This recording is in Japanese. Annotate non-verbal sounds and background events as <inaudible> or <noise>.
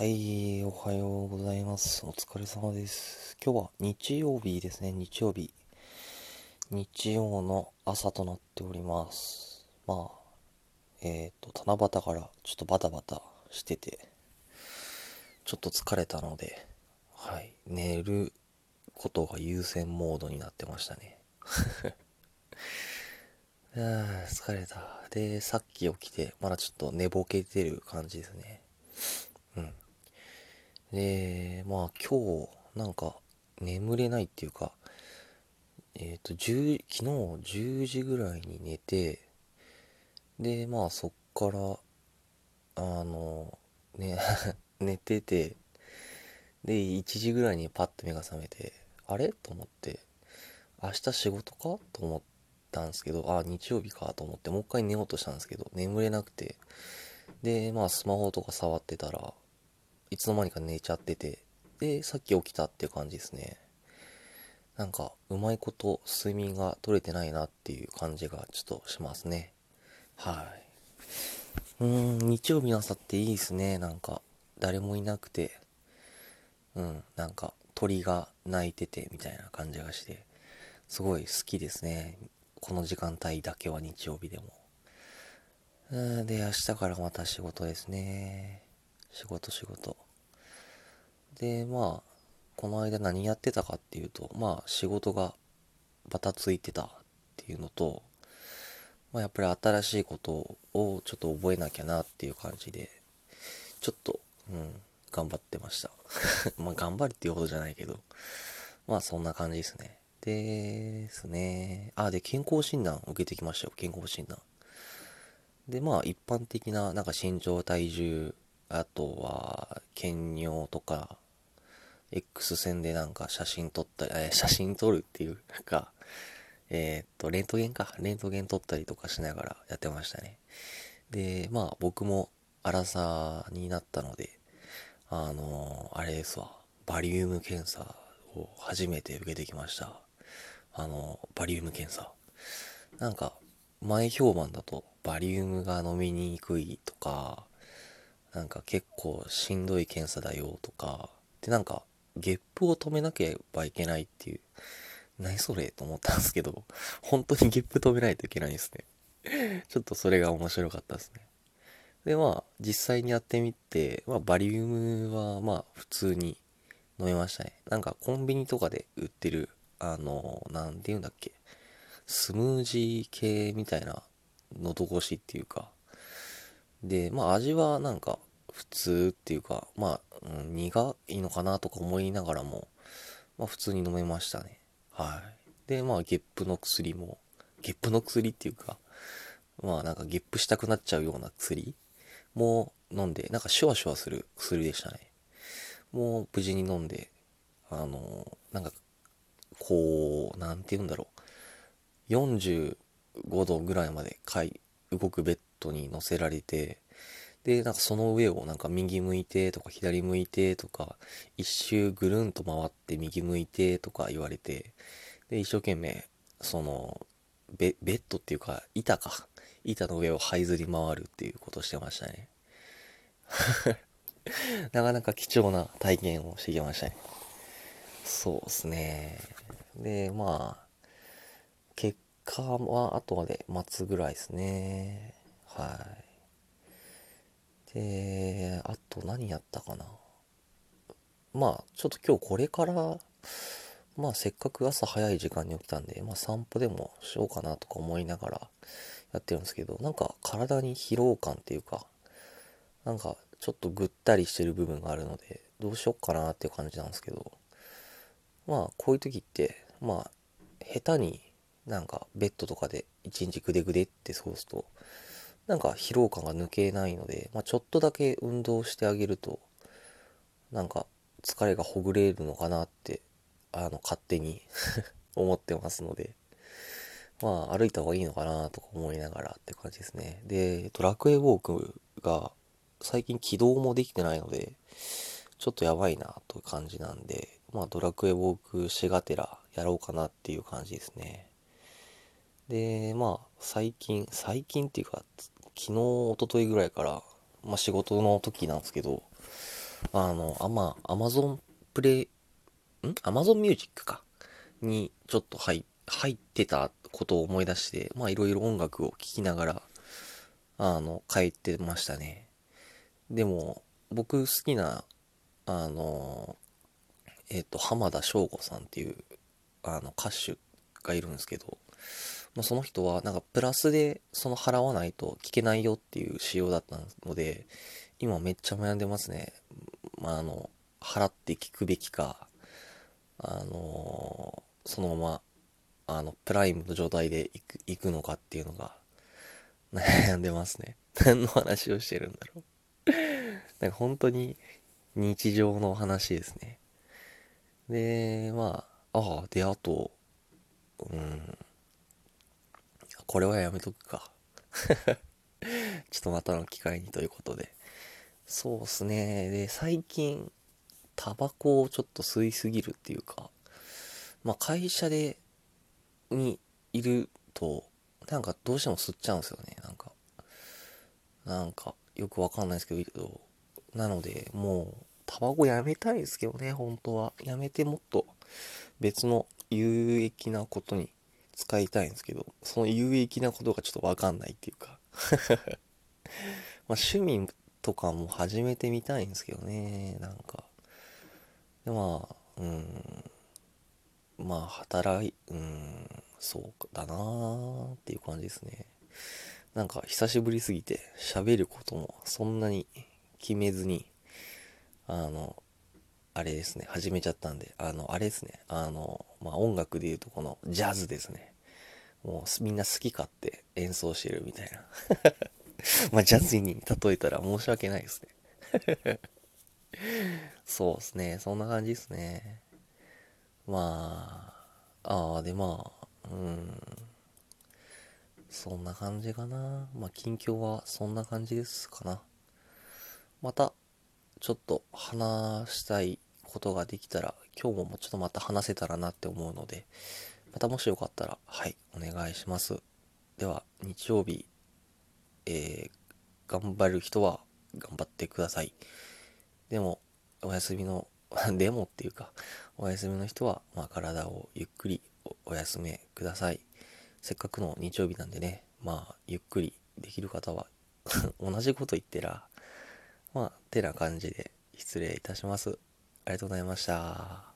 はい、おはようございます。お疲れ様です。今日は日曜日ですね、日曜日。日曜の朝となっております。まあ、えっ、と、七夕からちょっとバタバタしてて、ちょっと疲れたので、はい、寝ることが優先モードになってましたね。<laughs> あ疲れた。で、さっき起きて、まだちょっと寝ぼけてる感じですね。うん。で、まあ今日、なんか、眠れないっていうか、えっ、と、10、昨日10時ぐらいに寝て、で、まあそっから、あの、ね、<laughs> 寝てて、で、1時ぐらいにパッと目が覚めて、あれ？と思って、明日仕事か？と思ったんですけど、あ、日曜日か？と思って、もう一回寝ようとしたんですけど、眠れなくて、で、まあスマホとか触ってたら、いつの間にか寝ちゃってて、で、さっき起きたっていう感じですね。なんか、うまいこと睡眠が取れてないなっていう感じがちょっとしますね。はい。うーん、日曜日の朝っていいですね。なんか、誰もいなくて、うん、なんか、鳥が鳴いててみたいな感じがして、すごい好きですね。この時間帯だけは日曜日でも。うんで、明日からまた仕事ですね。仕事仕事。で、まあ、この間何やってたかっていうと、まあ仕事がバタついてたっていうのと、まあやっぱり新しいことをちょっと覚えなきゃなっていう感じで、ちょっと、うん、頑張ってました。<laughs> まあ頑張るっていうほどじゃないけど、まあそんな感じですね。ですね。あ、で、健康診断受けてきましたよ、健康診断。で、まあ、一般的な、なんか身長、体重、あとは、検尿とか、X 線でなんか写真撮ったり、え写真撮るっていうか、えーっと、レントゲンか、レントゲン撮ったりとかしながらやってましたね。で、まあ、僕も荒さになったので、あのーあれですわ、バリウム検査を初めて受けてきました。あのーバリウム検査。なんか、前評判だと、バリウムが飲みにくいとか、なんか結構しんどい検査だよとか、で、なんか、ゲップを止めなければいけないっていう、何それと思ったんですけど、本当にゲップ止めないといけないんですね。ちょっとそれが面白かったですね。で、まあ、実際にやってみて、まあ、バリウムは、まあ、普通に飲めましたね。なんか、コンビニとかで売ってる、あの、なんて言うんだっけ、スムージー系みたいな喉越しっていうか、で、まあ味はなんか普通っていうか、まあ、うん、苦いのかなとか思いながらも、まあ普通に飲めましたね。はい。で、まあゲップの薬も、ゲップの薬っていうか、まあなんかゲップしたくなっちゃうような薬も飲んで、なんかシュワシュワする薬でしたね。もう無事に飲んで、あの、なんか、こう、なんて言うんだろう。45度ぐらいまで回動くベッドに乗せられて、で、なんかその上をなんか右向いてとか左向いてとか、一周ぐるんと回って右向いてとか言われて、で、一生懸命、その、ベベッドっていうか、板か。板の上を這いずり回るっていうことをしてましたね。<laughs> なかなか貴重な体験をしてきましたね。そうですね。で、まあ、結果は後まで待つぐらいですね。はい。で、あと何やったかな。まあ、ちょっと今日これから、まあせっかく朝早い時間に起きたんで、まあ散歩でもしようかなとか思いながらやってるんですけど、なんか体に疲労感っていうか、なんかちょっとぐったりしてる部分があるので、どうしよっかなっていう感じなんですけど、まあこういう時って、まあ下手になんかベッドとかで一日グデグデって過ごすと、なんか疲労感が抜けないので、まあちょっとだけ運動してあげると、なんか疲れがほぐれるのかなって、あの、勝手に <laughs> 思ってますので、まあ歩いた方がいいのかなとか思いながらって感じですね。で、ドラクエウォークが最近起動もできてないので、ちょっとやばいなという感じなんで、まあドラクエウォークしがてらやろうかなっていう感じですね。で、まあ最近、最近っていうか、昨日、一昨日ぐらいから、まあ仕事の時なんですけど、あの、あ、ま、アマゾンプレイ、ん？アマゾンミュージックか。に、ちょっと入、入ってたことを思い出して、ま、いろいろ音楽を聴きながら、あの、帰ってましたね。でも、僕好きな、あの、えっ、ー、と、浜田省吾さんっていう、あの、歌手がいるんですけど、まあ、その人は、なんか、プラスで、その払わないと聞けないよっていう仕様だったので、今めっちゃ悩んでますね。まあ、あの、払って聞くべきか、あのそのまま、あの、プライムの状態で行く、行くのかっていうのが、<laughs> 悩んでますね。何の話をしてるんだろう <laughs> なんか本当に日常の話ですね。で、まあ、ああ、で、あと、うん、これはやめとくか。<laughs> ちょっとまたの機会にということで。そうっすね。で、最近、タバコをちょっと吸いすぎるっていうか、まあ会社で、にいると、なんかどうしても吸っちゃうんですよね、なんか。なんか、よくわかんないですけど、なので、もう、タバコやめたいですけどね、本当は。やめてもっと別の有益なことに使いたいんですけど、その有益なことがちょっとわかんないっていうか <laughs> ま趣味とかも始めてみたいんですけどね、なんか。で、まあ、うん、まあ、働い、うん、そうだなーっていう感じですね。なんか久しぶりすぎて喋ることもそんなに決めずに、あの、あれですね、始めちゃったんで、あの、あれですね、あの、まあ、音楽で言うとこのジャズですね。もうみんな好き勝手演奏してるみたいな。<laughs> まあ、ジャズに例えたら申し訳ないですね。<laughs> そうですね、そんな感じですね。まあ、ああ、でまあ、うん。そんな感じかな。まあ、近況はそんな感じですかな。また、ちょっと話したいことができたら、今日もちょっとまた話せたらなって思うので、またもしよかったら、はい、お願いします。では、日曜日、えー、頑張る人は頑張ってください。でも、お休みの <laughs> でもっていうか、お休みの人は、まあ、体をゆっくりお休めください。せっかくの日曜日なんでね、まあ、ゆっくりできる方は <laughs> 同じこと言ってら、まあ、てな感じで失礼いたします。ありがとうございました。